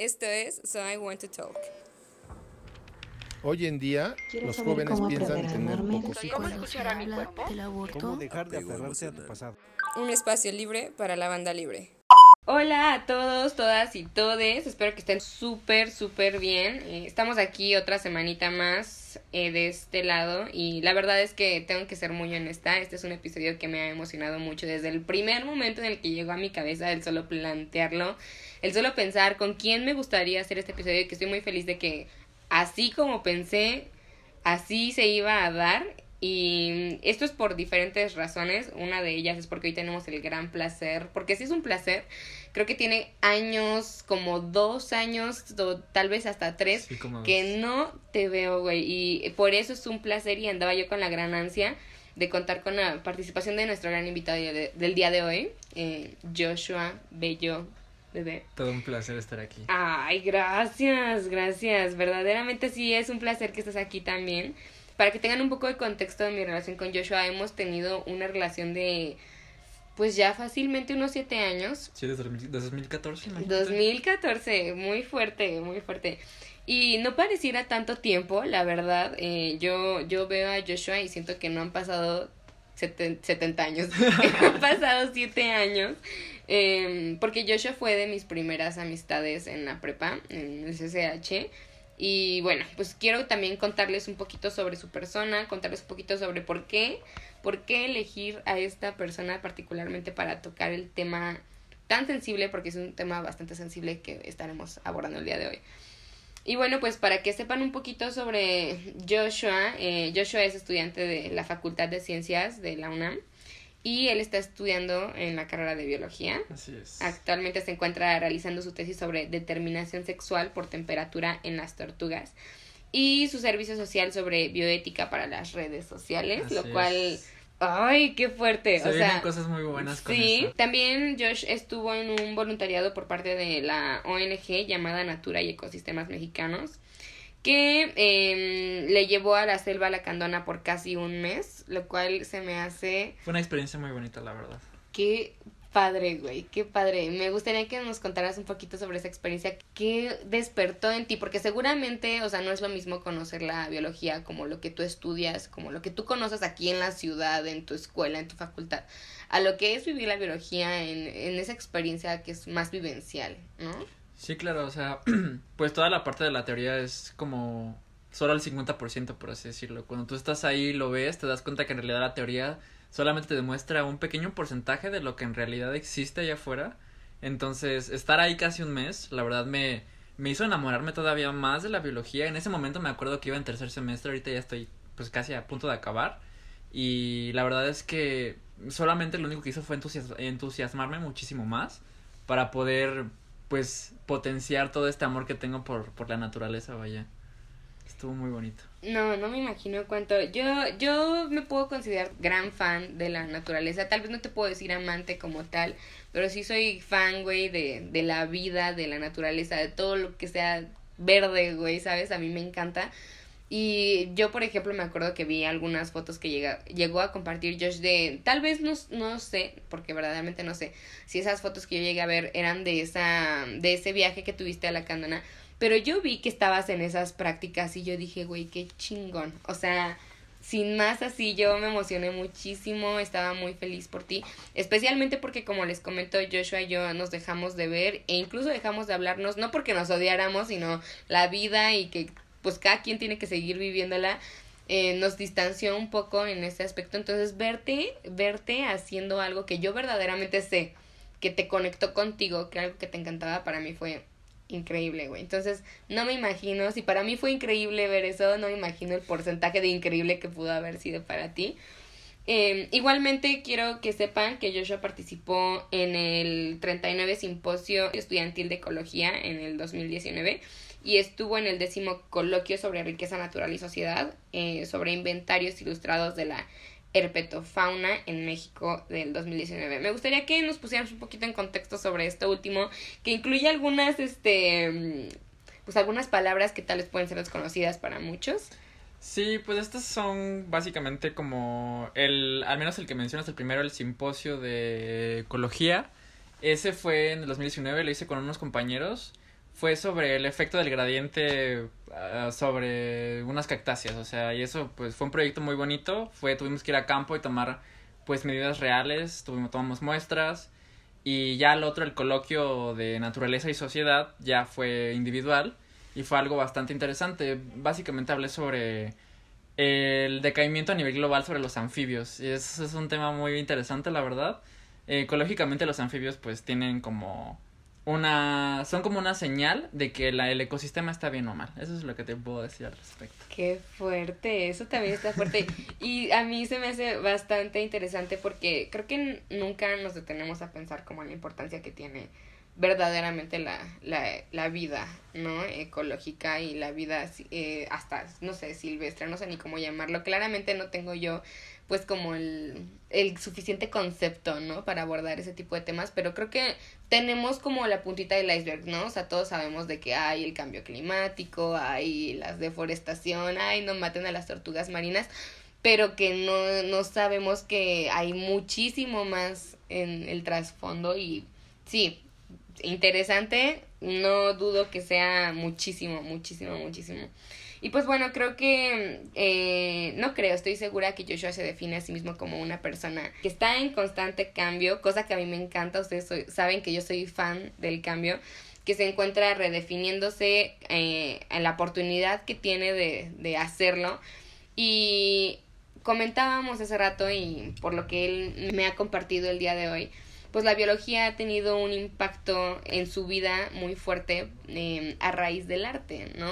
Esto es So I Want to Talk. Hoy en día, los jóvenes piensan tener pocos hijos. ¿Cómo escuchar a mi cuerpo? del aborto. ¿Cómo dejar de aferrarse a tu pasado? Un espacio libre para la banda libre. Hola a todos, todas y todes. Espero que estén súper, súper bien. Eh, estamos aquí otra semanita más eh, de este lado y la verdad es que tengo que ser muy honesta. Este es un episodio que me ha emocionado mucho desde el primer momento en el que llegó a mi cabeza el solo plantearlo, el solo pensar con quién me gustaría hacer este episodio y que estoy muy feliz de que así como pensé, así se iba a dar. Y esto es por diferentes razones. Una de ellas es porque hoy tenemos el gran placer, porque sí es un placer. Creo que tiene años, como dos años, o tal vez hasta tres, Sí, que no te veo, güey. Y por eso es un placer y andaba yo con la gran ansia de contar con la participación de nuestro gran invitado de- del día de hoy, eh, Joshua Bello, bebé. Todo un placer estar aquí. Ay, gracias, gracias. Verdaderamente sí es un placer que estés aquí también. Para que tengan un poco de contexto de mi relación con Joshua, hemos tenido una relación de, pues ya fácilmente unos siete años. Sí, desde 2000 desde 2014. imagínate. 2014, muy fuerte, muy fuerte. Y no pareciera tanto tiempo, la verdad. Eh, yo, yo veo a Joshua y siento que no han pasado seten- 70 años. han pasado 7 años. Eh, porque Joshua fue de mis primeras amistades en la prepa, en el CCH. Y bueno, pues quiero también contarles un poquito sobre su persona, contarles un poquito sobre por qué, por qué elegir a esta persona particularmente para tocar el tema tan sensible, porque es un tema bastante sensible que estaremos abordando el día de hoy. Y bueno, pues para que sepan un poquito sobre Joshua, eh, Joshua es estudiante de la Facultad de Ciencias de la UNAM y él está estudiando en la carrera de biología. Así es. Actualmente se encuentra realizando su tesis sobre determinación sexual por temperatura en las tortugas y su servicio social sobre bioética para las redes sociales, Así lo cual, es. ay, qué fuerte. Se o vienen sea, cosas muy buenas con Sí, también Josh estuvo en un voluntariado por parte de la ONG llamada Natura y Ecosistemas Mexicanos, que eh, le llevó a la selva lacandona por casi un mes, lo cual se me hace Fue una experiencia muy bonita, la verdad. Qué padre, güey, qué padre. Me gustaría que nos contaras un poquito sobre esa experiencia. ¿Qué despertó en ti? Porque seguramente, o sea, no es lo mismo conocer la biología como lo que tú estudias, como lo que tú conoces aquí en la ciudad, en tu escuela, en tu facultad, a lo que es vivir la biología en, en esa experiencia que es más vivencial, ¿no? Sí, claro, o sea, pues toda la parte de la teoría es como solo el 50%, por así decirlo. Cuando tú estás ahí, lo ves, te das cuenta que en realidad la teoría solamente te demuestra un pequeño porcentaje de lo que en realidad existe allá afuera. Entonces, estar ahí casi un mes, la verdad me, me hizo enamorarme todavía más de la biología. En ese momento me acuerdo que iba en tercer semestre, ahorita ya estoy pues casi a punto de acabar. Y la verdad es que solamente lo único que hizo fue entusias- entusiasmarme muchísimo más para poder pues potenciar todo este amor que tengo por, por la naturaleza, vaya. Estuvo muy bonito. No, no me imagino cuánto. Yo, yo me puedo considerar gran fan de la naturaleza. Tal vez no te puedo decir amante como tal, pero sí soy fan, güey, de, de la vida, de la naturaleza, de todo lo que sea verde, güey, ¿sabes? A mí me encanta. Y yo, por ejemplo, me acuerdo que vi algunas fotos que llega, llegó a compartir Josh de, tal vez no, no sé, porque verdaderamente no sé, si esas fotos que yo llegué a ver eran de esa, de ese viaje que tuviste a la Candona, pero yo vi que estabas en esas prácticas y yo dije, güey, qué chingón. O sea, sin más así, yo me emocioné muchísimo, estaba muy feliz por ti, especialmente porque como les comento, Joshua y yo nos dejamos de ver e incluso dejamos de hablarnos, no porque nos odiáramos, sino la vida y que pues cada quien tiene que seguir viviéndola. eh, nos distanció un poco en ese aspecto, entonces verte, verte haciendo algo que yo verdaderamente sé que te conectó contigo, que algo que te encantaba para mí fue increíble, güey. Entonces, no me imagino, si para mí fue increíble ver eso, no me imagino el porcentaje de increíble que pudo haber sido para ti. Eh, igualmente quiero que sepan que Joshua participó en el 39 Simposio Estudiantil de Ecología en el 2019 y estuvo en el décimo coloquio sobre riqueza natural y sociedad, eh, sobre inventarios ilustrados de la herpetofauna en México del 2019. Me gustaría que nos pusiéramos un poquito en contexto sobre esto último, que incluye algunas, este, mm, pues algunas palabras que tal vez pueden ser desconocidas para muchos. Sí, pues estos son básicamente como el, al menos el que mencionas, el primero, el simposio de ecología. Ese fue en el 2019, lo hice con unos compañeros. Fue sobre el efecto del gradiente ah, sobre unas cactáceas, o sea, y eso pues fue un proyecto muy bonito, fue tuvimos que ir a campo y tomar pues medidas reales, tuvimos tomamos muestras y ya el otro el coloquio de naturaleza y sociedad ya fue individual y fue algo bastante interesante. Básicamente hablé sobre el decaimiento a nivel global sobre los anfibios y eso es un tema muy interesante, la verdad. ecológicamente los anfibios pues tienen como una son como una señal de que la, el ecosistema está bien o mal. Eso es lo que te puedo decir al respecto. Qué fuerte, eso también está fuerte. y a mí se me hace bastante interesante porque creo que nunca nos detenemos a pensar como la importancia que tiene verdaderamente la, la, la vida, ¿no? Ecológica y la vida eh, hasta, no sé, silvestre, no sé ni cómo llamarlo. Claramente no tengo yo pues como el, el suficiente concepto, ¿no? Para abordar ese tipo de temas, pero creo que tenemos como la puntita del iceberg, ¿no? O sea, todos sabemos de que hay el cambio climático, hay la deforestación, hay no maten a las tortugas marinas, pero que no, no sabemos que hay muchísimo más en el trasfondo y sí, interesante, no dudo que sea muchísimo, muchísimo, muchísimo. Y pues bueno, creo que, eh, no creo, estoy segura que Joshua se define a sí mismo como una persona que está en constante cambio, cosa que a mí me encanta, ustedes saben que yo soy fan del cambio, que se encuentra redefiniéndose eh, en la oportunidad que tiene de, de hacerlo. Y comentábamos hace rato y por lo que él me ha compartido el día de hoy, pues la biología ha tenido un impacto en su vida muy fuerte em, a raíz del arte, ¿no?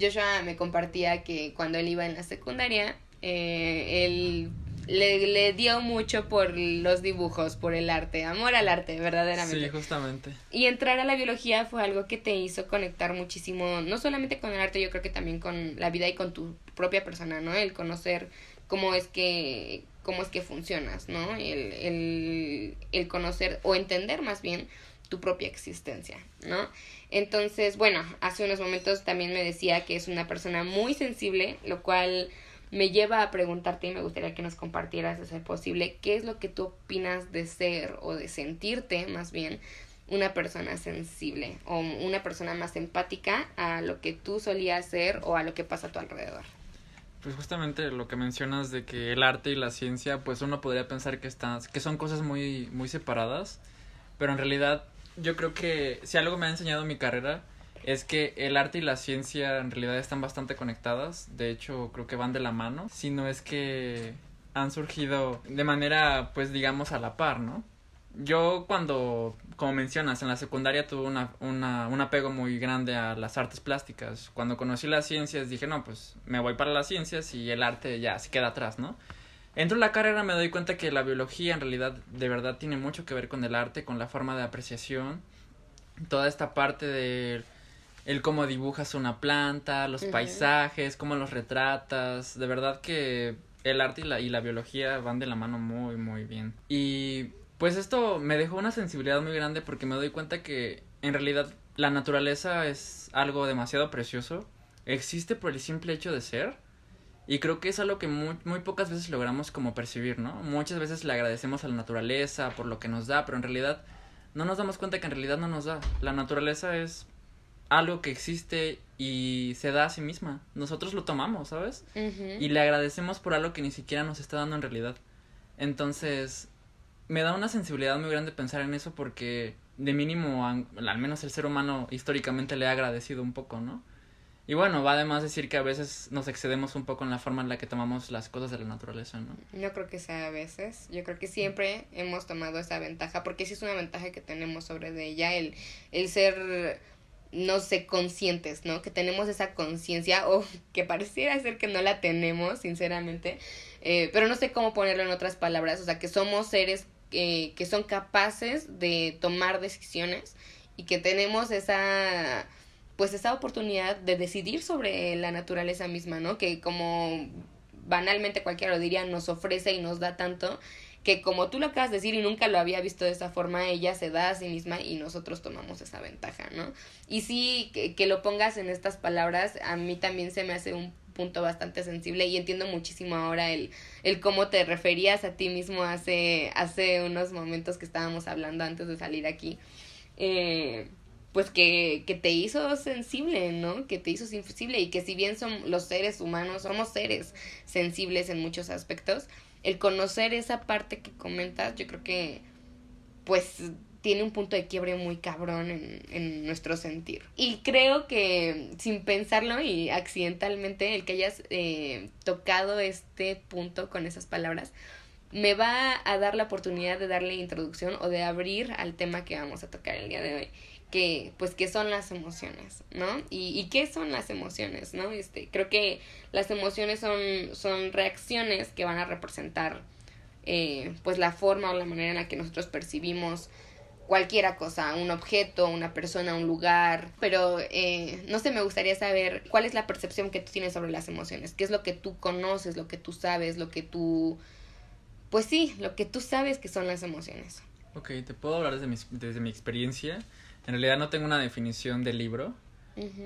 Joshua me compartía que cuando él iba en la secundaria, eh, él le, le, dio mucho por los dibujos, por el arte, amor al arte, verdaderamente. Sí, justamente. Y entrar a la biología fue algo que te hizo conectar muchísimo, no solamente con el arte, yo creo que también con la vida y con tu propia persona, ¿no? El conocer cómo es que cómo es que funcionas, ¿no? El, el, el conocer o entender más bien tu propia existencia, ¿no? Entonces, bueno, hace unos momentos también me decía que es una persona muy sensible, lo cual me lleva a preguntarte y me gustaría que nos compartieras, de ser posible, qué es lo que tú opinas de ser o de sentirte más bien una persona sensible o una persona más empática a lo que tú solías ser o a lo que pasa a tu alrededor. Pues justamente lo que mencionas de que el arte y la ciencia, pues uno podría pensar que están, que son cosas muy, muy separadas, pero en realidad yo creo que si algo me ha enseñado mi carrera es que el arte y la ciencia en realidad están bastante conectadas, de hecho creo que van de la mano, si no es que han surgido de manera pues digamos a la par, ¿no? yo cuando, como mencionas, en la secundaria tuve una, una, un apego muy grande a las artes plásticas. Cuando conocí las ciencias dije, no, pues me voy para las ciencias y el arte ya se queda atrás, ¿no? Entro en la carrera me doy cuenta que la biología en realidad de verdad tiene mucho que ver con el arte, con la forma de apreciación, toda esta parte de el cómo dibujas una planta, los paisajes, cómo los retratas, de verdad que el arte y la, y la biología van de la mano muy muy bien. Y pues esto me dejó una sensibilidad muy grande porque me doy cuenta que en realidad la naturaleza es algo demasiado precioso, existe por el simple hecho de ser y creo que es algo que muy, muy pocas veces logramos como percibir, ¿no? Muchas veces le agradecemos a la naturaleza por lo que nos da, pero en realidad no nos damos cuenta que en realidad no nos da. La naturaleza es algo que existe y se da a sí misma. Nosotros lo tomamos, ¿sabes? Y le agradecemos por algo que ni siquiera nos está dando en realidad. Entonces, me da una sensibilidad muy grande pensar en eso porque de mínimo al menos el ser humano históricamente le ha agradecido un poco, ¿no? Y bueno, va además decir que a veces nos excedemos un poco en la forma en la que tomamos las cosas de la naturaleza, ¿no? No creo que sea a veces, yo creo que siempre hemos tomado esa ventaja, porque sí es una ventaja que tenemos sobre de ella, el, el ser, no sé, conscientes, ¿no? Que tenemos esa conciencia, o que pareciera ser que no la tenemos, sinceramente, eh, pero no sé cómo ponerlo en otras palabras, o sea, que somos seres que son capaces de tomar decisiones y que tenemos esa pues esa oportunidad de decidir sobre la naturaleza misma, ¿no? Que como banalmente cualquiera lo diría, nos ofrece y nos da tanto que como tú lo acabas de decir y nunca lo había visto de esa forma, ella se da a sí misma y nosotros tomamos esa ventaja, ¿no? Y sí, que, que lo pongas en estas palabras, a mí también se me hace un punto bastante sensible y entiendo muchísimo ahora el, el cómo te referías a ti mismo hace, hace unos momentos que estábamos hablando antes de salir aquí. Eh, pues que, que te hizo sensible, ¿no? Que te hizo sensible y que si bien son los seres humanos, somos seres sensibles en muchos aspectos, el conocer esa parte que comentas, yo creo que pues tiene un punto de quiebre muy cabrón en, en nuestro sentir. Y creo que sin pensarlo y accidentalmente el que hayas eh, tocado este punto con esas palabras, me va a dar la oportunidad de darle introducción o de abrir al tema que vamos a tocar el día de hoy que pues qué son las emociones, ¿no? Y, y qué son las emociones, ¿no? Este, creo que las emociones son, son reacciones que van a representar eh, pues la forma o la manera en la que nosotros percibimos cualquiera cosa, un objeto, una persona, un lugar, pero eh, no sé, me gustaría saber cuál es la percepción que tú tienes sobre las emociones, qué es lo que tú conoces, lo que tú sabes, lo que tú, pues sí, lo que tú sabes que son las emociones. Ok, te puedo hablar desde mi, desde mi experiencia. En realidad no tengo una definición del libro,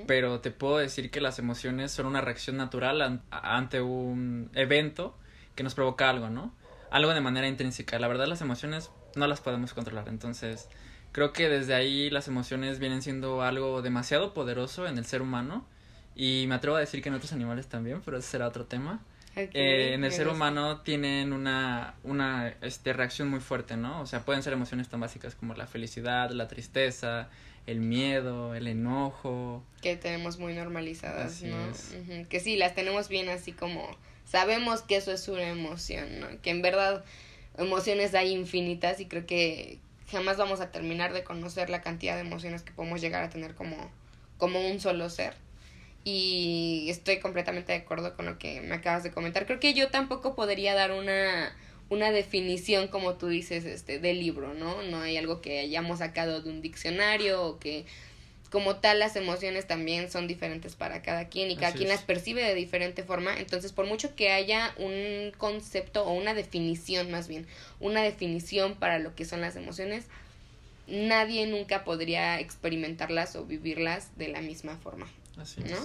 pero te puedo decir que las emociones son una reacción natural ante un evento que nos provoca algo, ¿no? Algo de manera intrínseca. La verdad las emociones no las podemos controlar, entonces creo que desde ahí las emociones vienen siendo algo demasiado poderoso en el ser humano y me atrevo a decir que en otros animales también, pero ese será otro tema. Eh, en el ser humano tienen una, una este, reacción muy fuerte, ¿no? O sea, pueden ser emociones tan básicas como la felicidad, la tristeza, el miedo, el enojo. Que tenemos muy normalizadas, ¿no? Que sí, las tenemos bien así como sabemos que eso es una emoción, ¿no? Que en verdad emociones hay infinitas y creo que jamás vamos a terminar de conocer la cantidad de emociones que podemos llegar a tener como, como un solo ser y estoy completamente de acuerdo con lo que me acabas de comentar. Creo que yo tampoco podría dar una, una definición, como tú dices, este, del libro, ¿no? No hay algo que hayamos sacado de un diccionario o que como tal las emociones también son diferentes para cada quien y cada quien las percibe de diferente forma. Entonces, por mucho que haya un concepto o una definición más bien, una definición para lo que son las emociones, nadie nunca podría experimentarlas o vivirlas de la misma forma. Así ¿no?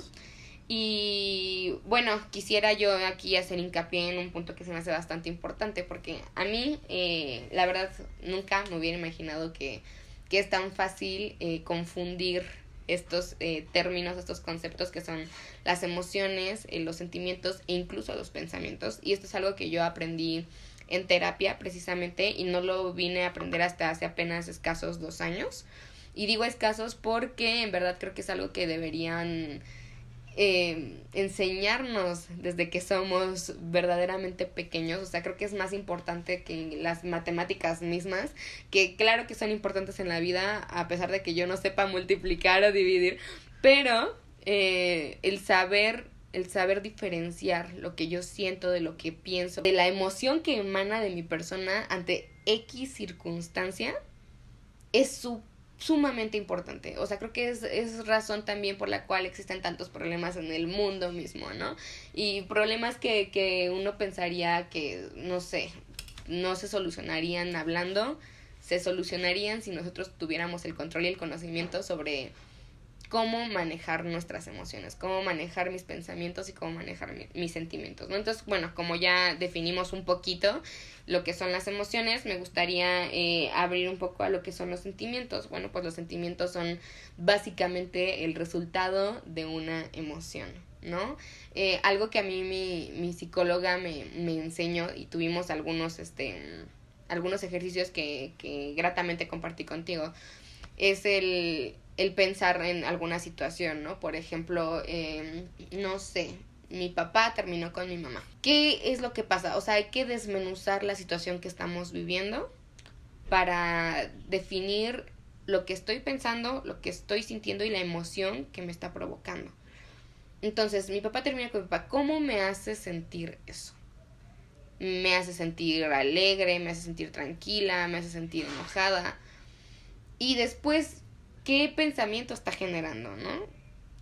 Y bueno, quisiera yo aquí hacer hincapié en un punto que se me hace bastante importante porque a mí, eh, la verdad, nunca me hubiera imaginado que, que es tan fácil eh, confundir estos eh, términos, estos conceptos que son las emociones, eh, los sentimientos e incluso los pensamientos. Y esto es algo que yo aprendí en terapia precisamente y no lo vine a aprender hasta hace apenas escasos dos años. Y digo escasos porque en verdad creo que es algo que deberían eh, enseñarnos desde que somos verdaderamente pequeños. O sea, creo que es más importante que las matemáticas mismas, que claro que son importantes en la vida, a pesar de que yo no sepa multiplicar o dividir, pero eh, el saber el saber diferenciar lo que yo siento de lo que pienso, de la emoción que emana de mi persona ante X circunstancia, es súper sumamente importante. O sea, creo que es, es razón también por la cual existen tantos problemas en el mundo mismo, ¿no? Y problemas que, que uno pensaría que, no sé, no se solucionarían hablando, se solucionarían si nosotros tuviéramos el control y el conocimiento sobre cómo manejar nuestras emociones, cómo manejar mis pensamientos y cómo manejar mis sentimientos. Entonces, bueno, como ya definimos un poquito lo que son las emociones, me gustaría eh, abrir un poco a lo que son los sentimientos. Bueno, pues los sentimientos son básicamente el resultado de una emoción, ¿no? Eh, algo que a mí mi, mi psicóloga me, me enseñó y tuvimos algunos, este, algunos ejercicios que, que gratamente compartí contigo, es el el pensar en alguna situación, ¿no? Por ejemplo, eh, no sé, mi papá terminó con mi mamá. ¿Qué es lo que pasa? O sea, hay que desmenuzar la situación que estamos viviendo para definir lo que estoy pensando, lo que estoy sintiendo y la emoción que me está provocando. Entonces, mi papá termina con mi papá. ¿Cómo me hace sentir eso? Me hace sentir alegre, me hace sentir tranquila, me hace sentir enojada. Y después qué pensamiento está generando, ¿no?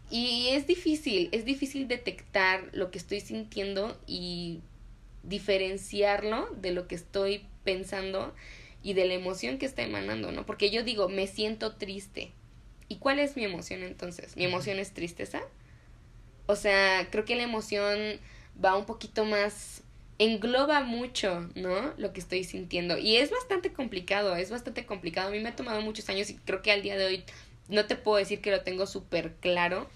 Y es difícil, es difícil detectar lo que estoy sintiendo y diferenciarlo de lo que estoy pensando y de la emoción que está emanando, ¿no? Porque yo digo, me siento triste. ¿Y cuál es mi emoción entonces? ¿Mi emoción es tristeza? O sea, creo que la emoción va un poquito más engloba mucho, ¿no? Lo que estoy sintiendo. Y es bastante complicado, es bastante complicado. A mí me ha tomado muchos años y creo que al día de hoy no te puedo decir que lo tengo súper claro,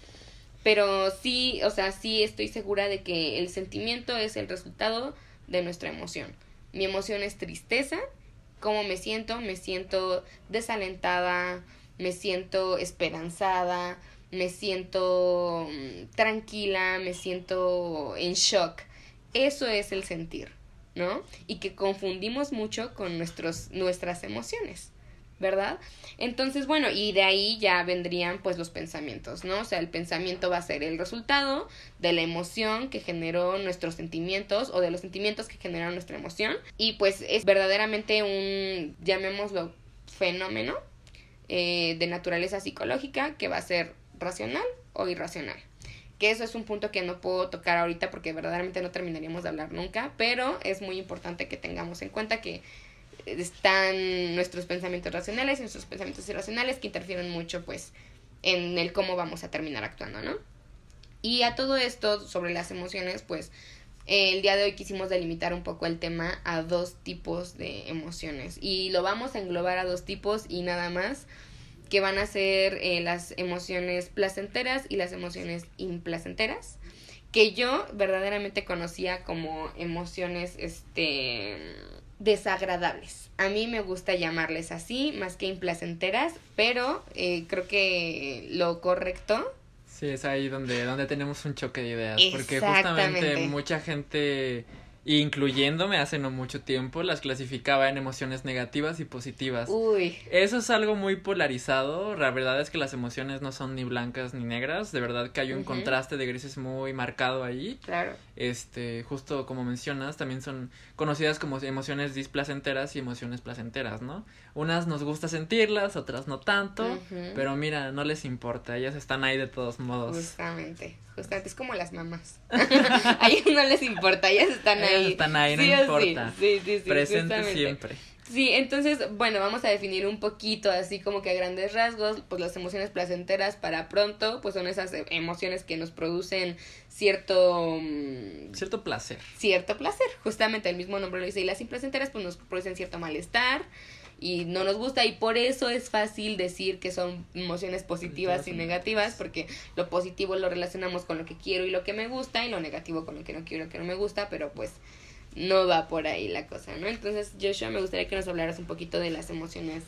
pero sí, o sea, sí estoy segura de que el sentimiento es el resultado de nuestra emoción. Mi emoción es tristeza. ¿Cómo me siento? Me siento desalentada, me siento esperanzada, me siento mm, tranquila, me siento en shock. Eso es el sentir, ¿no? Y que confundimos mucho con nuestros, nuestras emociones. ¿verdad? Entonces, bueno, y de ahí ya vendrían pues los pensamientos, ¿no? O sea, el pensamiento va a ser el resultado de la emoción que generó nuestros sentimientos o de los sentimientos que generaron nuestra emoción y pues es verdaderamente un, llamémoslo, fenómeno eh, de naturaleza psicológica que va a ser racional o irracional que eso es un punto que no puedo tocar ahorita porque verdaderamente no terminaríamos de hablar nunca, pero es muy importante que tengamos en cuenta que están nuestros pensamientos racionales y nuestros pensamientos irracionales que interfieren mucho pues en el cómo vamos a terminar actuando, ¿no? Y a todo esto sobre las emociones, pues el día de hoy quisimos delimitar un poco el tema a dos tipos de emociones y lo vamos a englobar a dos tipos y nada más que van a ser eh, las emociones placenteras y las emociones implacenteras que yo verdaderamente conocía como emociones este desagradables. A mí me gusta llamarles así, más que implacenteras, pero eh, creo que lo correcto. Sí, es ahí donde, donde tenemos un choque de ideas, porque justamente mucha gente incluyéndome hace no mucho tiempo, las clasificaba en emociones negativas y positivas. Uy. Eso es algo muy polarizado. La verdad es que las emociones no son ni blancas ni negras. De verdad que hay un contraste de grises muy marcado ahí. Claro. Este, justo como mencionas, también son conocidas como emociones displacenteras y emociones placenteras, ¿no? Unas nos gusta sentirlas, otras no tanto, pero mira, no les importa, ellas están ahí de todos modos. Justamente, justamente, es como las mamás. a ellas no les importa, ellas están ahí. están ahí, no importa. Sí, sí, sí, Presente siempre. Sí, entonces, bueno, vamos a definir un poquito, así como que a grandes rasgos, pues las emociones placenteras para pronto, pues son esas emociones que nos producen cierto... Mm, cierto placer. Cierto placer, justamente el mismo nombre lo dice, y las implacenteras pues nos producen cierto malestar, y no nos gusta y por eso es fácil decir que son emociones positivas y negativas porque lo positivo lo relacionamos con lo que quiero y lo que me gusta y lo negativo con lo que no quiero y lo que no me gusta, pero pues no va por ahí la cosa, ¿no? Entonces, Joshua, me gustaría que nos hablaras un poquito de las emociones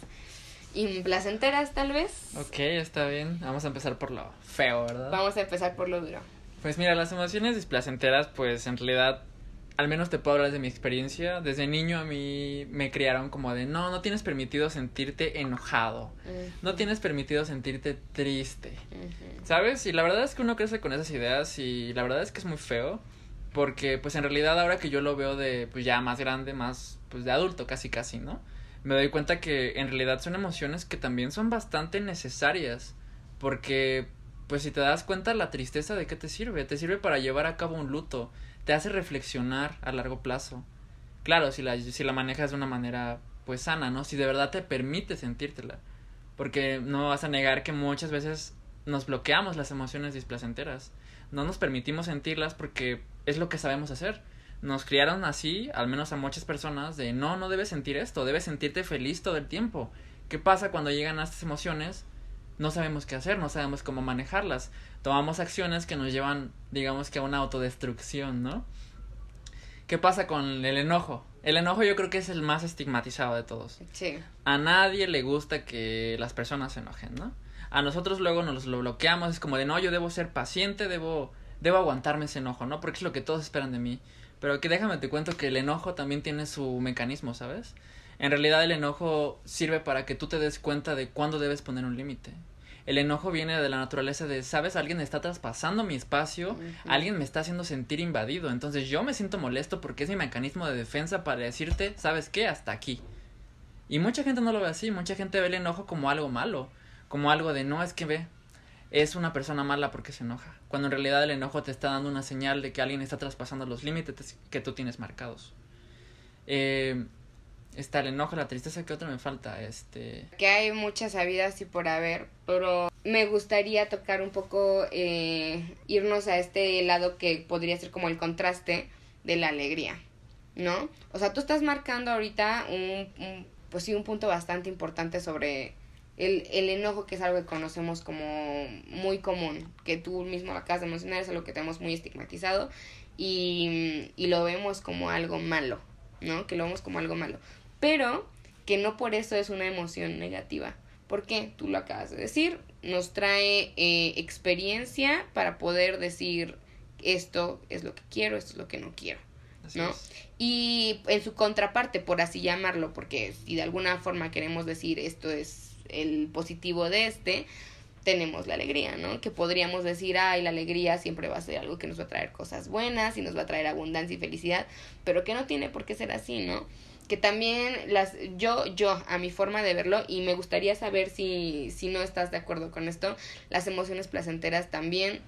implacenteras, tal vez. Ok, está bien. Vamos a empezar por lo feo, ¿verdad? Vamos a empezar por lo duro. Pues mira, las emociones displacenteras, pues en realidad al menos te puedo hablar de mi experiencia. Desde niño a mí me criaron como de, no, no tienes permitido sentirte enojado. No tienes permitido sentirte triste. ¿Sabes? Y la verdad es que uno crece con esas ideas y la verdad es que es muy feo. Porque pues en realidad ahora que yo lo veo de pues ya más grande, más pues de adulto casi casi, ¿no? Me doy cuenta que en realidad son emociones que también son bastante necesarias. Porque pues si te das cuenta la tristeza de qué te sirve, te sirve para llevar a cabo un luto te hace reflexionar a largo plazo. Claro, si la, si la manejas de una manera pues sana, ¿no? Si de verdad te permite sentírtela. Porque no vas a negar que muchas veces nos bloqueamos las emociones displacenteras. No nos permitimos sentirlas porque es lo que sabemos hacer. Nos criaron así, al menos a muchas personas, de no, no debes sentir esto, debes sentirte feliz todo el tiempo. ¿Qué pasa cuando llegan a estas emociones? No sabemos qué hacer, no sabemos cómo manejarlas tomamos acciones que nos llevan, digamos que a una autodestrucción, ¿no? ¿Qué pasa con el enojo? El enojo yo creo que es el más estigmatizado de todos. Sí. A nadie le gusta que las personas se enojen, ¿no? A nosotros luego nos lo bloqueamos, es como de no, yo debo ser paciente, debo, debo aguantarme ese enojo, ¿no? Porque es lo que todos esperan de mí. Pero que déjame te cuento que el enojo también tiene su mecanismo, ¿sabes? En realidad el enojo sirve para que tú te des cuenta de cuándo debes poner un límite. El enojo viene de la naturaleza de, ¿sabes? Alguien está traspasando mi espacio, alguien me está haciendo sentir invadido. Entonces yo me siento molesto porque es mi mecanismo de defensa para decirte, ¿sabes qué? Hasta aquí. Y mucha gente no lo ve así, mucha gente ve el enojo como algo malo, como algo de, no, es que ve, es una persona mala porque se enoja. Cuando en realidad el enojo te está dando una señal de que alguien está traspasando los límites que tú tienes marcados. Eh, está el enojo, la tristeza, ¿qué otro me falta? Este... Que hay muchas habidas y por haber, pero me gustaría tocar un poco, eh, irnos a este lado que podría ser como el contraste de la alegría, ¿no? O sea, tú estás marcando ahorita un, un pues sí, un punto bastante importante sobre El, el enojo, que es algo que conocemos como muy común, que tú mismo acabas de mencionar, es algo que tenemos muy estigmatizado y, y lo vemos como algo malo, ¿no? Que lo vemos como algo malo. Pero que no por eso es una emoción negativa. ¿Por qué? Tú lo acabas de decir, nos trae eh, experiencia para poder decir esto es lo que quiero, esto es lo que no quiero. ¿no? Y en su contraparte, por así llamarlo, porque si de alguna forma queremos decir esto es el positivo de este, tenemos la alegría, ¿no? Que podríamos decir, ay, la alegría siempre va a ser algo que nos va a traer cosas buenas y nos va a traer abundancia y felicidad, pero que no tiene por qué ser así, ¿no? Que también las, yo, yo, a mi forma de verlo, y me gustaría saber si, si no estás de acuerdo con esto, las emociones placenteras también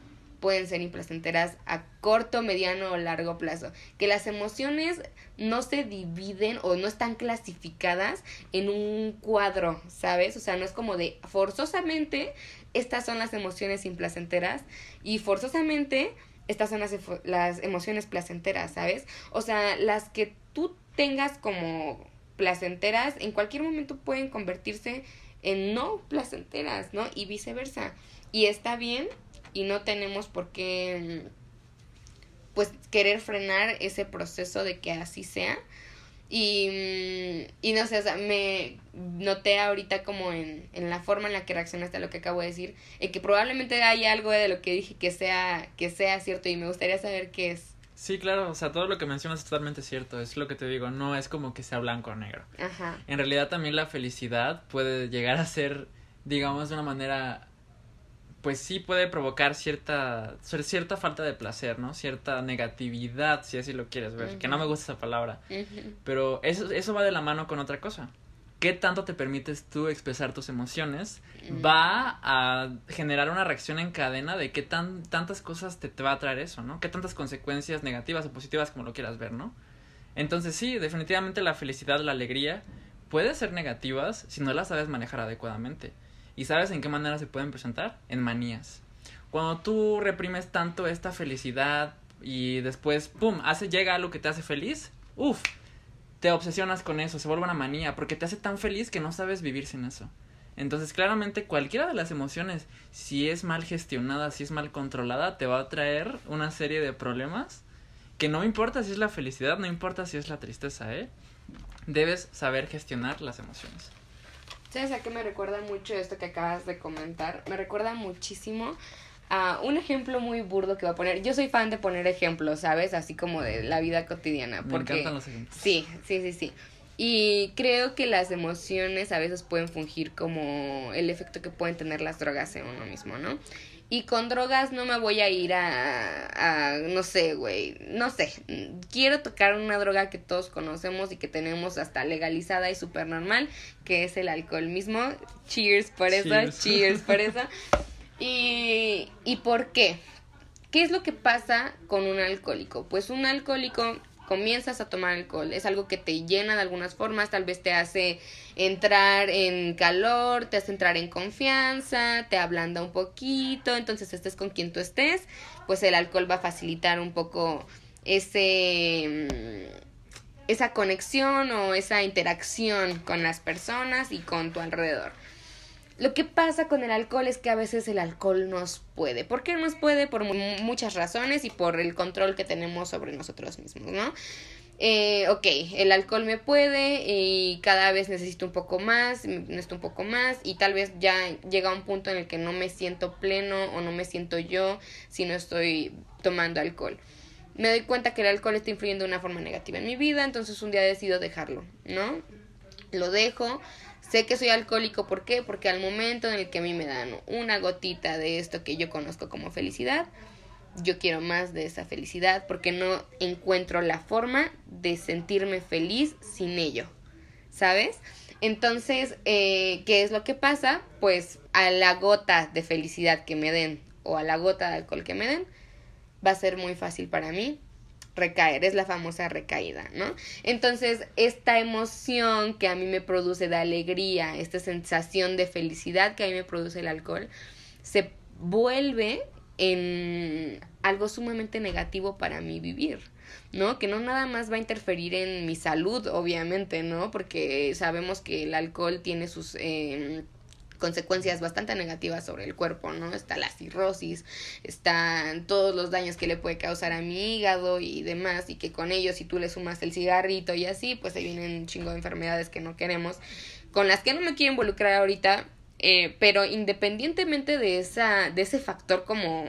pueden ser implacenteras a corto, mediano o largo plazo. Que las emociones no se dividen o no están clasificadas en un cuadro, ¿sabes? O sea, no es como de forzosamente estas son las emociones implacenteras y forzosamente estas son las, las emociones placenteras, ¿sabes? O sea, las que tú tengas como placenteras en cualquier momento pueden convertirse en no placenteras, ¿no? Y viceversa. Y está bien y no tenemos por qué pues querer frenar ese proceso de que así sea. Y, y no sé, o sea, me noté ahorita como en, en la forma en la que reaccionaste a lo que acabo de decir, en que probablemente hay algo de lo que dije que sea, que sea cierto y me gustaría saber qué es. Sí, claro, o sea, todo lo que mencionas es totalmente cierto, es lo que te digo, no es como que sea blanco o negro. Ajá. En realidad también la felicidad puede llegar a ser, digamos, de una manera pues sí puede provocar cierta, cierta falta de placer, ¿no? Cierta negatividad, si así lo quieres ver, que no me gusta esa palabra. Pero eso, eso va de la mano con otra cosa. ¿Qué tanto te permites tú expresar tus emociones? Va a generar una reacción en cadena de qué tan, tantas cosas te, te va a traer eso, ¿no? Qué tantas consecuencias negativas o positivas como lo quieras ver, ¿no? Entonces sí, definitivamente la felicidad, la alegría puede ser negativas si no las sabes manejar adecuadamente. ¿Y sabes en qué manera se pueden presentar? En manías. Cuando tú reprimes tanto esta felicidad y después, ¡pum!, hace, llega algo que te hace feliz, ¡uf! Te obsesionas con eso, se vuelve una manía, porque te hace tan feliz que no sabes vivir sin eso. Entonces, claramente, cualquiera de las emociones, si es mal gestionada, si es mal controlada, te va a traer una serie de problemas que no importa si es la felicidad, no importa si es la tristeza, ¿eh? Debes saber gestionar las emociones. ¿Sabes a qué me recuerda mucho esto que acabas de comentar? Me recuerda muchísimo a un ejemplo muy burdo que voy a poner. Yo soy fan de poner ejemplos, ¿sabes? Así como de la vida cotidiana. Me encantan los ejemplos. Sí, sí, sí, sí. Y creo que las emociones a veces pueden fungir como el efecto que pueden tener las drogas en uno mismo, ¿no? Y con drogas no me voy a ir a, a no sé, güey, no sé. Quiero tocar una droga que todos conocemos y que tenemos hasta legalizada y súper normal, que es el alcohol mismo. Cheers por eso, cheers, por eso. Y, ¿Y por qué? ¿Qué es lo que pasa con un alcohólico? Pues un alcohólico comienzas a tomar alcohol. Es algo que te llena de algunas formas, tal vez te hace entrar en calor, te hace entrar en confianza, te ablanda un poquito, entonces estés con quien tú estés, pues el alcohol va a facilitar un poco ese mm, esa conexión o esa interacción con las personas y con tu alrededor. Lo que pasa con el alcohol es que a veces el alcohol nos puede. ¿Por qué nos puede? Por muchas razones y por el control que tenemos sobre nosotros mismos, ¿no? Eh, ok, el alcohol me puede y cada vez necesito un poco más, necesito un poco más y tal vez ya llega un punto en el que no me siento pleno o no me siento yo si no estoy tomando alcohol. Me doy cuenta que el alcohol está influyendo de una forma negativa en mi vida, entonces un día decido dejarlo, ¿no? Lo dejo, Sé que soy alcohólico, ¿por qué? Porque al momento en el que a mí me dan una gotita de esto que yo conozco como felicidad, yo quiero más de esa felicidad porque no encuentro la forma de sentirme feliz sin ello, ¿sabes? Entonces, eh, ¿qué es lo que pasa? Pues a la gota de felicidad que me den o a la gota de alcohol que me den, va a ser muy fácil para mí recaer, es la famosa recaída, ¿no? Entonces, esta emoción que a mí me produce de alegría, esta sensación de felicidad que a mí me produce el alcohol, se vuelve en algo sumamente negativo para mí vivir, ¿no? Que no nada más va a interferir en mi salud, obviamente, ¿no? Porque sabemos que el alcohol tiene sus... Eh, consecuencias bastante negativas sobre el cuerpo, ¿no? Está la cirrosis, están todos los daños que le puede causar a mi hígado y demás, y que con ello si tú le sumas el cigarrito y así, pues ahí vienen un chingo de enfermedades que no queremos, con las que no me quiero involucrar ahorita, eh, pero independientemente de esa, de ese factor como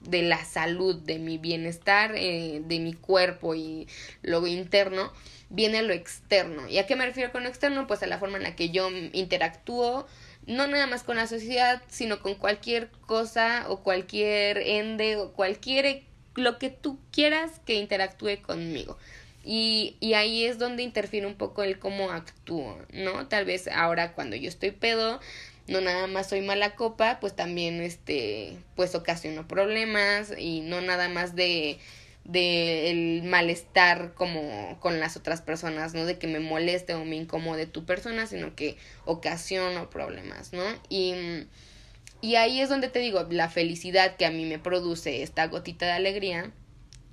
de la salud, de mi bienestar, eh, de mi cuerpo y lo interno, viene lo externo. ¿Y a qué me refiero con lo externo? Pues a la forma en la que yo interactúo no nada más con la sociedad, sino con cualquier cosa o cualquier ende o cualquier lo que tú quieras que interactúe conmigo. Y, y ahí es donde interfiere un poco el cómo actúo, ¿no? Tal vez ahora cuando yo estoy pedo, no nada más soy mala copa, pues también este, pues ocasiono problemas y no nada más de de el malestar como con las otras personas, no de que me moleste o me incomode tu persona, sino que ocasiono problemas, ¿no? Y, y ahí es donde te digo, la felicidad que a mí me produce esta gotita de alegría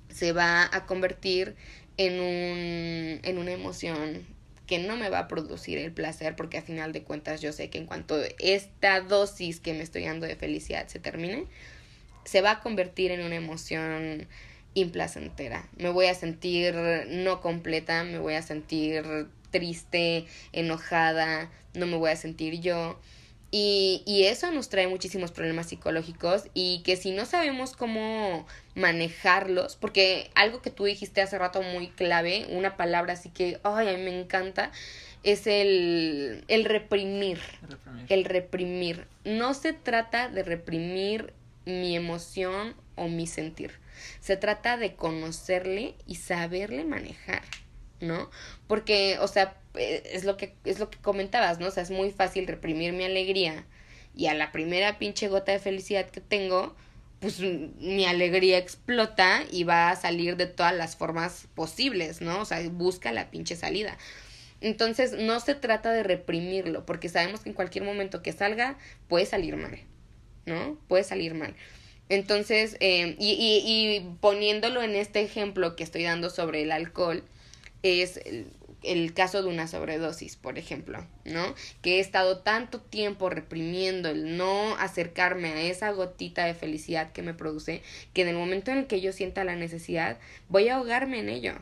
se va a convertir en un en una emoción que no me va a producir el placer porque a final de cuentas yo sé que en cuanto esta dosis que me estoy dando de felicidad se termine, se va a convertir en una emoción implacentera. Me voy a sentir no completa, me voy a sentir triste, enojada, no me voy a sentir yo. Y, y, eso nos trae muchísimos problemas psicológicos y que si no sabemos cómo manejarlos, porque algo que tú dijiste hace rato muy clave, una palabra así que, ay, a mí me encanta, es el, el reprimir, reprimir. El reprimir. No se trata de reprimir mi emoción o mi sentir se trata de conocerle y saberle manejar, ¿no? Porque, o sea, eh, es lo que es lo que comentabas, ¿no? O sea, es muy fácil reprimir mi alegría y a la primera pinche gota de felicidad que tengo, pues mi alegría explota y va a salir de todas las formas posibles, ¿no? O sea, busca la pinche salida. Entonces, no se trata de reprimirlo, porque sabemos que en cualquier momento que salga puede salir mal, ¿no? Puede salir mal. Entonces, eh, y, y, y, poniéndolo en este ejemplo que estoy dando sobre el alcohol, es el, el, caso de una sobredosis, por ejemplo, ¿no? Que he estado tanto tiempo reprimiendo el no acercarme a esa gotita de felicidad que me produce, que en el momento en el que yo sienta la necesidad, voy a ahogarme en ello,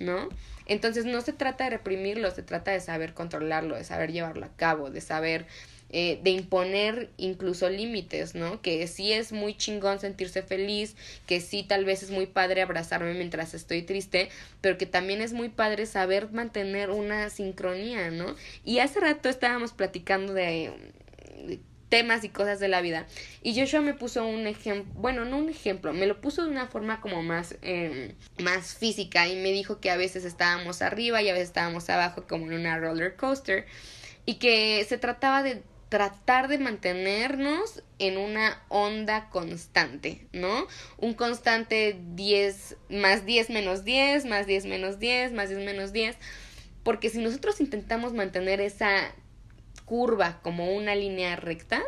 ¿no? Entonces no se trata de reprimirlo, se trata de saber controlarlo, de saber llevarlo a cabo, de saber eh, de imponer incluso límites, ¿no? Que sí es muy chingón sentirse feliz, que sí tal vez es muy padre abrazarme mientras estoy triste, pero que también es muy padre saber mantener una sincronía, ¿no? Y hace rato estábamos platicando de, temas y cosas de la vida. Y Joshua me puso un ejemplo, bueno, no un ejemplo, me lo puso de una forma como más, eh, más física y me dijo que a veces estábamos arriba y a veces estábamos abajo como en una roller coaster y que se trataba de tratar de mantenernos en una onda constante, ¿no? Un constante 10 más 10 menos 10, más 10 menos 10, más 10 menos 10, porque si nosotros intentamos mantener esa curva como una línea recta,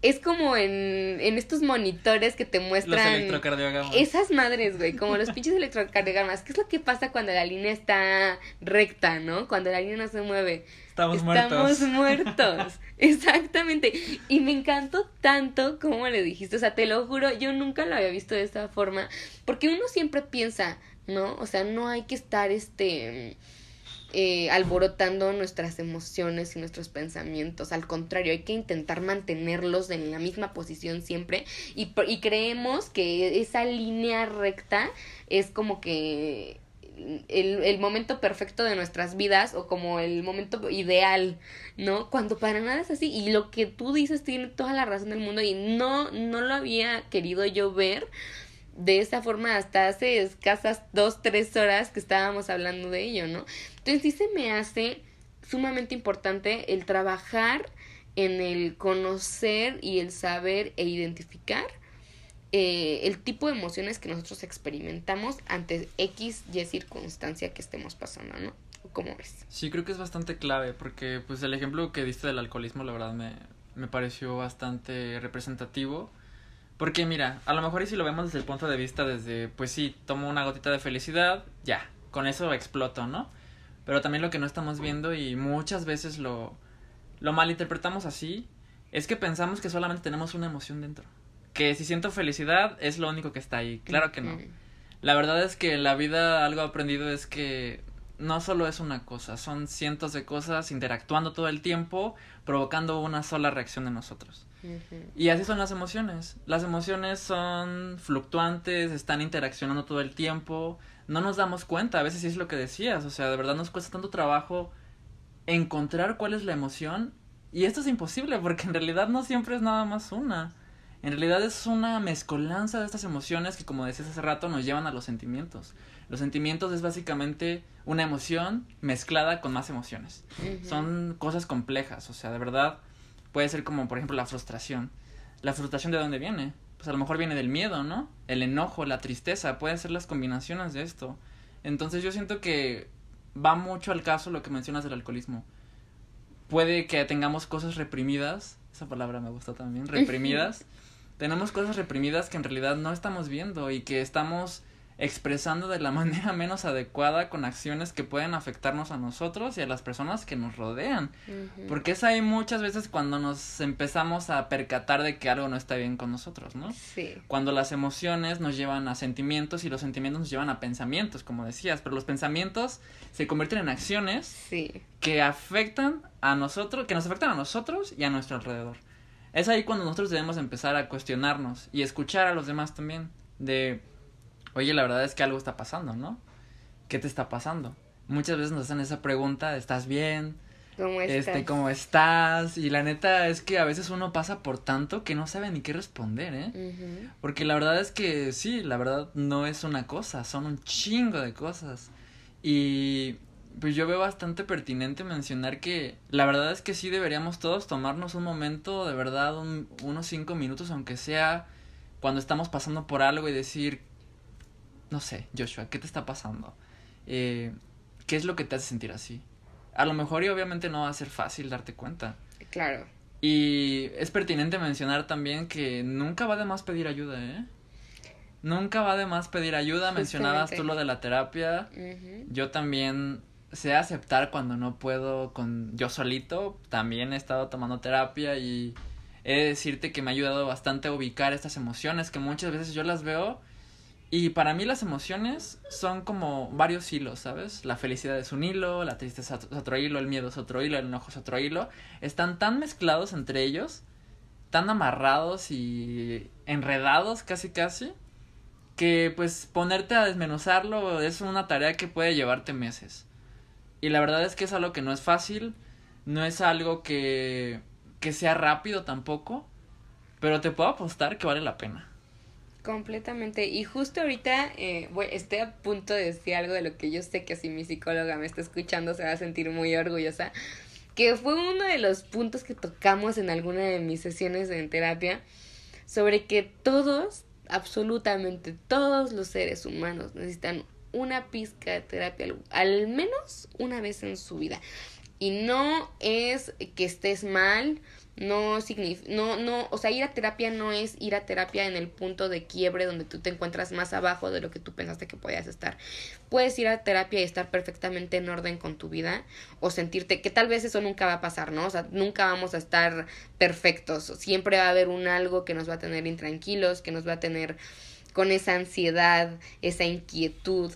es como en, en estos monitores que te muestran. Los electrocardiogramas. Esas madres, güey, como los pinches electrocardiogramas. ¿Qué es lo que pasa cuando la línea está recta, no? Cuando la línea no se mueve. Estamos, muertos. Estamos muertos. Exactamente. Y me encantó tanto como le dijiste. O sea, te lo juro, yo nunca lo había visto de esta forma. Porque uno siempre piensa, ¿no? O sea, no hay que estar este eh, alborotando nuestras emociones y nuestros pensamientos. Al contrario, hay que intentar mantenerlos en la misma posición siempre y, y creemos que esa línea recta es como que el, el, momento perfecto de nuestras vidas o como el momento ideal, ¿no? Cuando para nada es así. Y lo que tú dices tiene toda la razón del mundo y no, no lo había querido yo ver de esa forma hasta hace escasas dos, tres horas que estábamos hablando de ello, ¿no? Entonces sí se me hace sumamente importante el trabajar en el conocer y el saber e identificar eh, el tipo de emociones que nosotros experimentamos ante X y circunstancia que estemos pasando, ¿no? ¿Cómo ves? Sí, creo que es bastante clave porque pues el ejemplo que diste del alcoholismo la verdad me, me pareció bastante representativo porque mira, a lo mejor y si lo vemos desde el punto de vista desde, pues sí, tomo una gotita de felicidad, ya, con eso exploto, ¿no? Pero también lo que no estamos viendo y muchas veces lo, lo malinterpretamos así es que pensamos que solamente tenemos una emoción dentro. Que si siento felicidad es lo único que está ahí. Claro que no. La verdad es que en la vida algo aprendido es que no solo es una cosa, son cientos de cosas interactuando todo el tiempo, provocando una sola reacción en nosotros. Y así son las emociones. Las emociones son fluctuantes, están interaccionando todo el tiempo, no nos damos cuenta, a veces sí es lo que decías, o sea, de verdad nos cuesta tanto trabajo encontrar cuál es la emoción y esto es imposible porque en realidad no siempre es nada más una. En realidad es una mezcolanza de estas emociones que, como decías hace rato, nos llevan a los sentimientos. Los sentimientos es básicamente una emoción mezclada con más emociones. Son cosas complejas, o sea, de verdad puede ser como, por ejemplo, la frustración. ¿La frustración de dónde viene? Pues a lo mejor viene del miedo, ¿no? El enojo, la tristeza, pueden ser las combinaciones de esto. Entonces yo siento que va mucho al caso lo que mencionas del alcoholismo puede que tengamos cosas reprimidas, esa palabra me gusta también, reprimidas. Tenemos cosas reprimidas que en realidad no estamos viendo y que estamos expresando de la manera menos adecuada con acciones que pueden afectarnos a nosotros y a las personas que nos rodean. Porque es ahí muchas veces cuando nos empezamos a percatar de que algo no está bien con nosotros, ¿no? Sí. Cuando las emociones nos llevan a sentimientos y los sentimientos nos llevan a pensamientos, como decías, pero los pensamientos se convierten en acciones sí. que afectan a nosotros, que nos afectan a nosotros y a nuestro alrededor. Es ahí cuando nosotros debemos empezar a cuestionarnos y escuchar a los demás también de oye, la verdad es que algo está pasando, ¿no? ¿Qué te está pasando? Muchas veces nos hacen esa pregunta, ¿estás bien? ¿Cómo estás? Este, ¿cómo estás? Y la neta es que a veces uno pasa por tanto que no sabe ni qué responder, ¿eh? Porque la verdad es que sí, la verdad no es una cosa, son un chingo de cosas. Y pues yo veo bastante pertinente mencionar que la verdad es que sí deberíamos todos tomarnos un momento, de verdad, unos cinco minutos, aunque sea cuando estamos pasando por algo y decir, no sé, Joshua, ¿qué te está pasando? Eh, ¿Qué es lo que te hace sentir así? A lo mejor y obviamente no va a ser fácil darte cuenta. Claro. Y es pertinente mencionar también que nunca va de más pedir ayuda, ¿eh? Nunca va de más pedir ayuda. Mencionabas tú lo de la terapia. Yo también sé aceptar cuando no puedo con yo solito. También he estado tomando terapia y he de decirte que me ha ayudado bastante a ubicar estas emociones que muchas veces yo las veo y para mí las emociones son como varios hilos, ¿sabes? La felicidad es un hilo, la tristeza es otro hilo, el miedo es otro hilo, el enojo es otro hilo. Están tan mezclados entre ellos, tan amarrados y enredados casi casi, que pues ponerte a desmenuzarlo es una tarea que puede llevarte meses. Y la verdad es que es algo que no es fácil, no es algo que, que sea rápido tampoco, pero te puedo apostar que vale la pena. Completamente. Y justo ahorita eh, estoy a punto de decir algo de lo que yo sé que si mi psicóloga me está escuchando se va a sentir muy orgullosa. Que fue uno de los puntos que tocamos en alguna de mis sesiones en terapia. Sobre que todos, absolutamente todos los seres humanos necesitan una pizca de terapia al menos una vez en su vida. Y no es que estés mal, no significa, no, no, o sea, ir a terapia no es ir a terapia en el punto de quiebre donde tú te encuentras más abajo de lo que tú pensaste que podías estar. Puedes ir a terapia y estar perfectamente en orden con tu vida o sentirte que tal vez eso nunca va a pasar, ¿no? O sea, nunca vamos a estar perfectos. Siempre va a haber un algo que nos va a tener intranquilos, que nos va a tener con esa ansiedad, esa inquietud,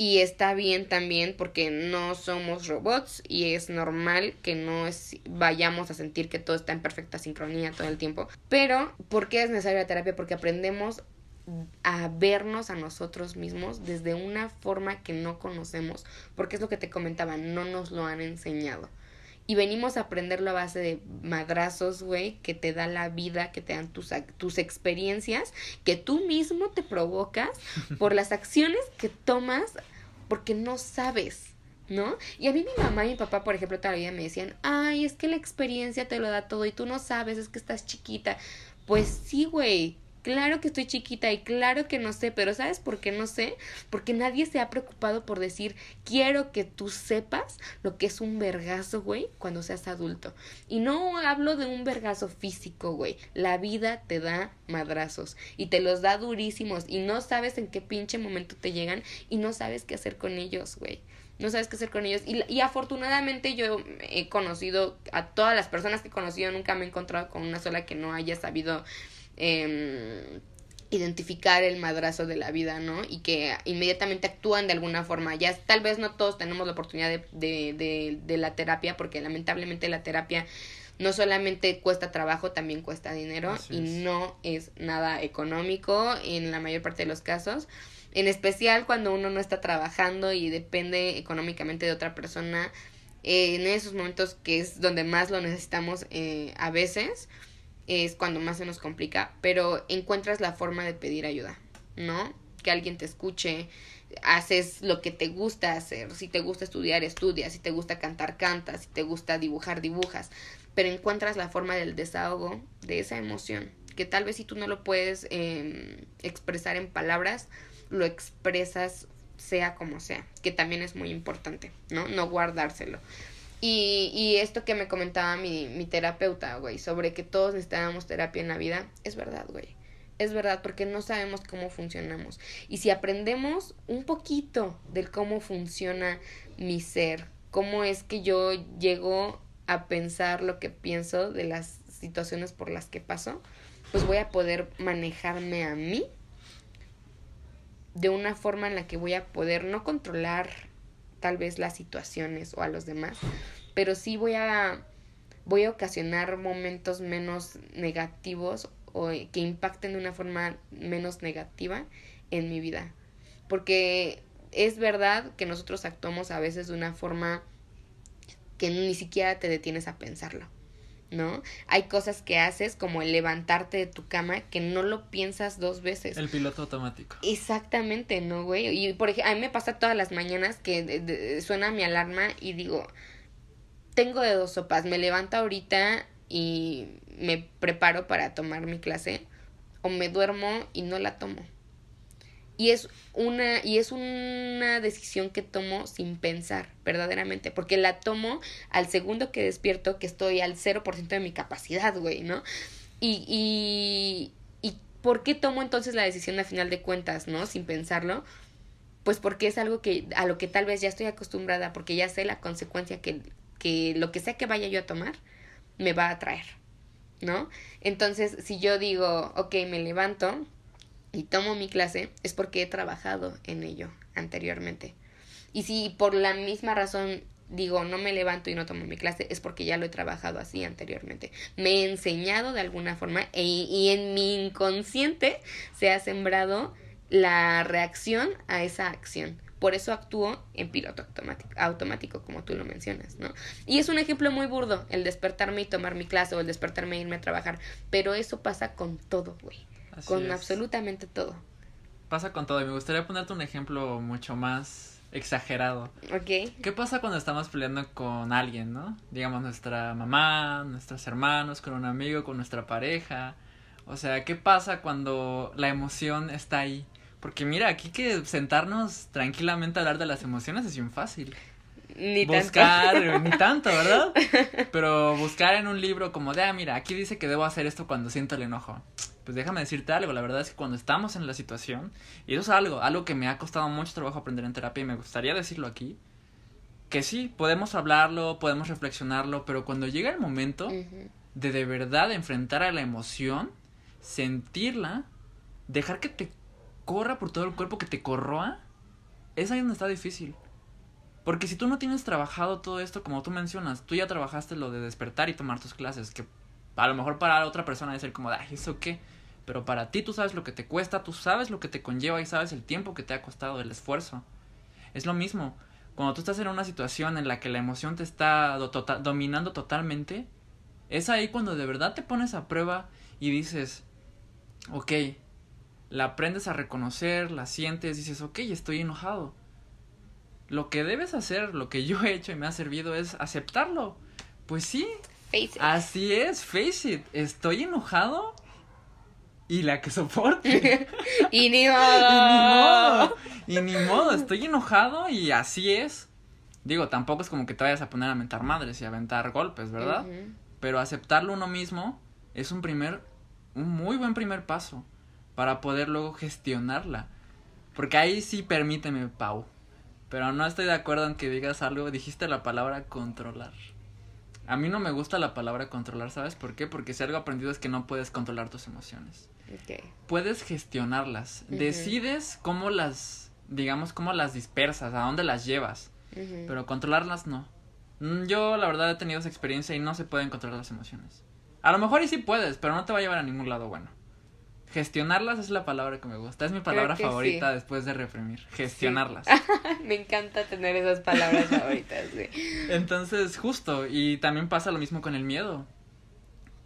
y está bien también porque no somos robots y es normal que no es, vayamos a sentir que todo está en perfecta sincronía todo el tiempo. Pero, ¿por qué es necesaria la terapia? Porque aprendemos a vernos a nosotros mismos desde una forma que no conocemos, porque es lo que te comentaba, no nos lo han enseñado. Y venimos a aprenderlo a base de madrazos, güey, que te da la vida, que te dan tus, tus experiencias, que tú mismo te provocas por las acciones que tomas porque no sabes, ¿no? Y a mí mi mamá y mi papá, por ejemplo, todavía me decían, ay, es que la experiencia te lo da todo y tú no sabes, es que estás chiquita. Pues sí, güey, Claro que estoy chiquita y claro que no sé, pero ¿sabes por qué no sé? Porque nadie se ha preocupado por decir, quiero que tú sepas lo que es un vergazo, güey, cuando seas adulto. Y no hablo de un vergazo físico, güey. La vida te da madrazos y te los da durísimos y no sabes en qué pinche momento te llegan y no sabes qué hacer con ellos, güey. no sabes qué hacer con ellos. Y, y afortunadamente yo he conocido a todas las personas que he conocido, nunca me he encontrado con una sola que no haya sabido eh, identificar el madrazo de la vida, ¿no? Y que inmediatamente actúan de alguna forma. Ya tal vez no todos tenemos la oportunidad de, de, de, de la terapia, porque lamentablemente la terapia no solamente cuesta trabajo, también cuesta dinero y no es nada económico en la mayor parte de los casos. En especial cuando uno no está trabajando y depende económicamente de otra persona. Eh, en esos momentos que es donde más lo necesitamos eh, a veces es cuando más se nos complica, pero encuentras la forma de pedir ayuda, ¿no? Que alguien te escuche, haces lo que te gusta hacer, si te gusta estudiar, estudias, si te gusta cantar, cantas, si te gusta dibujar, dibujas, pero encuentras la forma del desahogo de esa emoción, que tal vez si tú no lo puedes eh, expresar en palabras, lo expresas sea como sea, que también es muy importante, ¿no? No guardárselo. Y, y esto que me comentaba mi, mi terapeuta, güey, sobre que todos necesitábamos terapia en la vida, es verdad, güey. Es verdad, porque no sabemos cómo funcionamos. Y si aprendemos un poquito del cómo funciona mi ser, cómo es que yo llego a pensar lo que pienso de las situaciones por las que paso, pues voy a poder manejarme a mí de una forma en la que voy a poder no controlar tal vez las situaciones o a los demás, pero sí voy a voy a ocasionar momentos menos negativos o que impacten de una forma menos negativa en mi vida. Porque es verdad que nosotros actuamos a veces de una forma que ni siquiera te detienes a pensarlo. ¿No? Hay cosas que haces como el levantarte de tu cama que no lo piensas dos veces. El piloto automático. Exactamente, ¿no, güey? Y por ejemplo, a mí me pasa todas las mañanas que suena mi alarma y digo, tengo de dos sopas, me levanto ahorita y me preparo para tomar mi clase o me duermo y no la tomo. Y es una, y es una decisión que tomo sin pensar, verdaderamente, porque la tomo al segundo que despierto, que estoy al 0% de mi capacidad, güey, ¿no? Y, y, y ¿por qué tomo entonces la decisión al final de cuentas, ¿no? Sin pensarlo. Pues porque es algo que, a lo que tal vez ya estoy acostumbrada, porque ya sé la consecuencia que, que lo que sea que vaya yo a tomar, me va a traer, ¿no? Entonces, si yo digo, ok, me levanto, y tomo mi clase es porque he trabajado en ello anteriormente. Y si por la misma razón digo no me levanto y no tomo mi clase es porque ya lo he trabajado así anteriormente. Me he enseñado de alguna forma e, y en mi inconsciente se ha sembrado la reacción a esa acción. Por eso actúo en piloto automático, como tú lo mencionas, ¿no? Y es un ejemplo muy burdo, el despertarme y tomar mi clase o el despertarme e irme a trabajar. Pero eso pasa con todo, güey con absolutamente todo. Pasa con todo y me gustaría ponerte un ejemplo mucho más exagerado. Ok. ¿Qué pasa cuando estamos peleando con alguien, no? Digamos nuestra mamá, nuestros hermanos, con un amigo, con nuestra pareja. O sea, ¿qué pasa cuando la emoción está ahí? Porque mira, aquí que sentarnos tranquilamente a hablar de las emociones es bien fácil. Ni buscar, tanto. ni tanto, ¿verdad? Pero buscar en un libro como de, ah, mira, aquí dice que debo hacer esto cuando siento el enojo pues déjame decirte algo, la verdad es que cuando estamos en la situación, y eso es algo, algo que me ha costado mucho trabajo aprender en terapia y me gustaría decirlo aquí, que sí, podemos hablarlo, podemos reflexionarlo, pero cuando llega el momento de de verdad enfrentar a la emoción, sentirla, dejar que te corra por todo el cuerpo, que te corroa, es ahí donde está difícil. Porque si tú no tienes trabajado todo esto, como tú mencionas, tú ya trabajaste lo de despertar y tomar tus clases, que a lo mejor para otra persona es ser como, ay, ¿eso qué? Pero para ti tú sabes lo que te cuesta, tú sabes lo que te conlleva y sabes el tiempo que te ha costado, el esfuerzo. Es lo mismo. Cuando tú estás en una situación en la que la emoción te está tota-, dominando totalmente, es ahí cuando de verdad te pones a prueba y dices, ok, la aprendes a reconocer, la sientes, dices, ok, estoy enojado. Lo que debes hacer, lo que yo he hecho y me ha servido es aceptarlo. Pues sí. Así es, face it. Estoy enojado y la que soporte. y ni modo. y ni modo. estoy enojado y así es. Digo, tampoco es como que te vayas a poner a mentar madres y a aventar golpes, ¿verdad? Pero aceptarlo uno mismo es un primer, un muy buen primer paso para poder luego gestionarla. Porque ahí sí permíteme, Pau. Pero no estoy de acuerdo en que digas algo. Dijiste la palabra controlar. A mí no me gusta la palabra controlar, ¿sabes por qué? Porque si algo aprendido es que no puedes controlar tus emociones. Puedes gestionarlas. Decides cómo las, digamos, cómo las dispersas, a dónde las llevas. Pero controlarlas no. Mm, yo la verdad he tenido esa experiencia y no se pueden controlar las emociones. A lo mejor y sí puedes, pero no te va a llevar a ningún lado bueno. Gestionarlas es la palabra que me gusta. Es mi palabra favorita después de reprimir. Gestionarlas. me encanta tener esas palabras favoritas, sí. Entonces, justo. Y también pasa lo mismo con el miedo.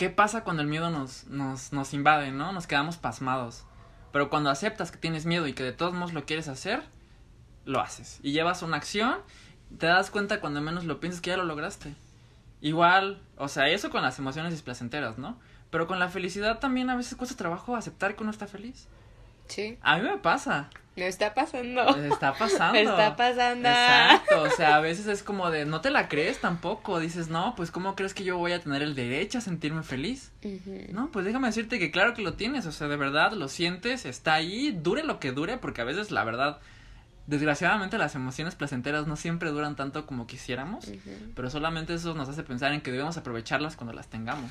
¿Qué pasa cuando el miedo nos, nos, nos invade, no? Nos quedamos pasmados. Pero cuando aceptas que tienes miedo y que de todos modos lo quieres hacer, lo haces. Y llevas una acción, te das cuenta cuando menos lo piensas que ya lo lograste. Igual, o sea, eso con las emociones displacenteras, ¿no? Pero con la felicidad también a veces cuesta trabajo aceptar que uno está feliz. Sí. A mí me pasa. Me está pasando. Me está pasando. Me está pasando. Exacto. O sea, a veces es como de, no te la crees tampoco. Dices, no, pues, ¿cómo crees que yo voy a tener el derecho a sentirme feliz? No, pues déjame decirte que claro que lo tienes. O sea, de verdad lo sientes, está ahí, dure lo que dure, porque a veces, la verdad, desgraciadamente las emociones placenteras no siempre duran tanto como quisiéramos. Pero solamente eso nos hace pensar en que debemos aprovecharlas cuando las tengamos.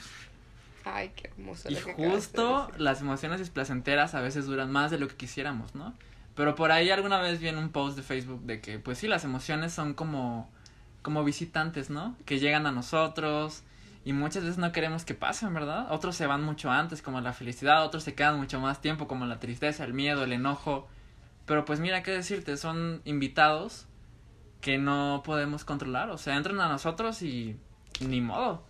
Ay, qué hermoso. Y justo las emociones displacenteras a veces duran más de lo que quisiéramos, ¿no? Pero por ahí alguna vez vi en un post de Facebook de que, pues sí, las emociones son como, como visitantes, ¿no? Que llegan a nosotros y muchas veces no queremos que pasen, ¿verdad? Otros se van mucho antes, como la felicidad, otros se quedan mucho más tiempo, como la tristeza, el miedo, el enojo. Pero pues mira, ¿qué decirte? Son invitados que no podemos controlar, o sea, entran a nosotros y ni modo.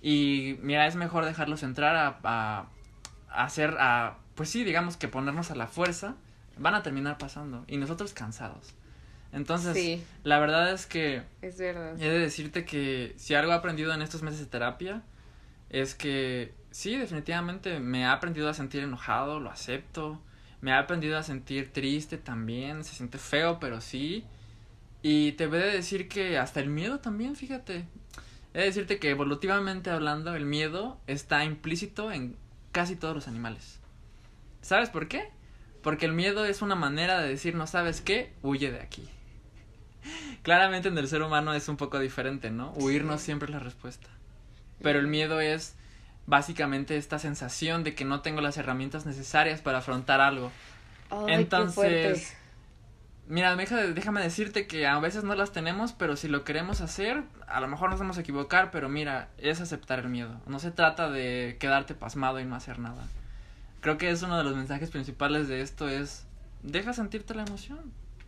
Y mira, es mejor dejarlos entrar a, a, hacer, a, pues sí, digamos que ponernos a la fuerza, van a terminar pasando. Y nosotros cansados. Entonces, la verdad es que... Es verdad. He de decirte que si algo he aprendido en estos meses de terapia, es que sí, definitivamente me ha aprendido a sentir enojado, lo acepto. Me ha aprendido a sentir triste también, se siente feo, pero sí. Y te voy a decir que hasta el miedo también, fíjate. He de decirte que evolutivamente hablando, el miedo está implícito en casi todos los animales. ¿Sabes por qué? Porque el miedo es una manera de decir, no sabes qué, huye de aquí. Claramente en el ser humano es un poco diferente, ¿no? Huir no siempre es la respuesta. Pero el miedo es básicamente esta sensación de que no tengo las herramientas necesarias para afrontar algo. Entonces, Mira, déjame decirte que a veces no las tenemos, pero si lo queremos hacer, a lo mejor nos vamos a equivocar, pero mira, es aceptar el miedo. No se trata de quedarte pasmado y no hacer nada. Creo que es uno de los mensajes principales de esto es, deja sentirte la emoción,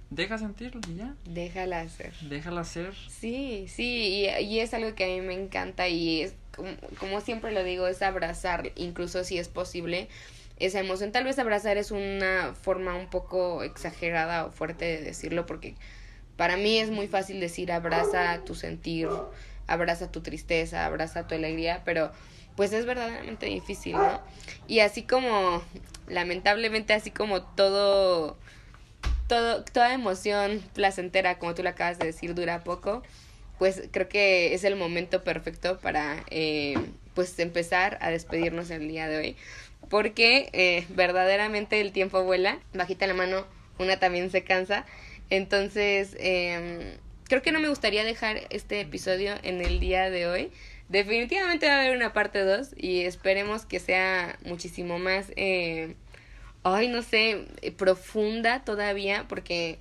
deja sentirlo y ya. Déjala hacer. Déjala hacer. Sí, sí, y, y es algo que a mí me encanta y es, como, como siempre lo digo, es abrazar, incluso si es posible esa emoción. Tal vez abrazar es una forma un poco exagerada o fuerte de decirlo porque para mí es muy fácil decir abraza tu sentir, abraza tu tristeza, abraza tu alegría, pero pues es verdaderamente difícil, ¿no? Y así como, lamentablemente, así como todo, todo, toda emoción placentera, como tú lo acabas de decir, dura poco, pues creo que es el momento perfecto para, eh, pues, empezar a despedirnos el día de hoy porque eh, verdaderamente el tiempo vuela, bajita la mano, una también se cansa. Entonces, eh, creo que no me gustaría dejar este episodio en el día de hoy. Definitivamente va a haber una parte 2 y esperemos que sea muchísimo más, eh, ay, no sé, profunda todavía, porque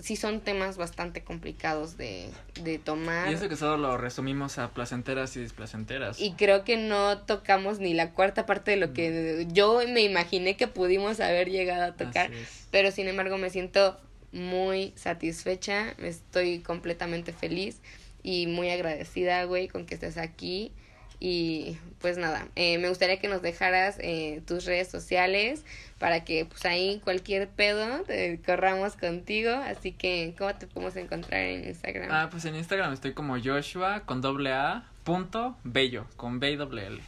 sí son temas bastante complicados de, de tomar. Y eso que solo lo resumimos a placenteras y displacenteras. Y creo que no tocamos ni la cuarta parte de lo que yo me imaginé que pudimos haber llegado a tocar. Pero sin embargo me siento muy satisfecha, estoy completamente feliz y muy agradecida, güey, con que estés aquí. Y pues nada, eh, me gustaría que nos dejaras eh, tus redes sociales para que pues ahí cualquier pedo te corramos contigo. Así que, ¿cómo te podemos encontrar en Instagram? Ah, pues en Instagram estoy como Joshua con doble A punto bello, con B L.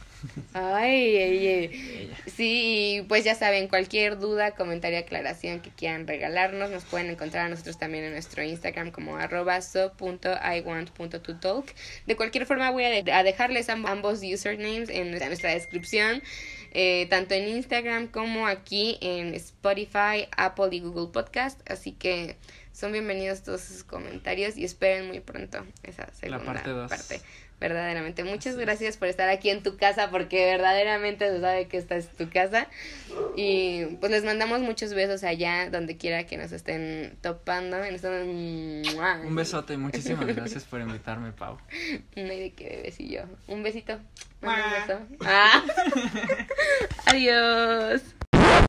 Ay, ay, ay. Sí, pues ya saben, cualquier duda, comentario, aclaración que quieran regalarnos, nos pueden encontrar a nosotros también en nuestro Instagram como arroba so.iwant.totalk. De cualquier forma voy a dejarles ambos usernames en nuestra descripción. Eh, tanto en Instagram como aquí en Spotify, Apple y Google Podcast. Así que son bienvenidos todos sus comentarios y esperen muy pronto esa segunda parte, parte. Verdaderamente. Muchas gracias por estar aquí en tu casa porque verdaderamente se sabe que esta es tu casa. Y pues les mandamos muchos besos allá donde quiera que nos estén topando. Un besote, muchísimas gracias por invitarme, Pau. No hay de qué bebesillo. Un besito. Un beso. Ah. Adiós.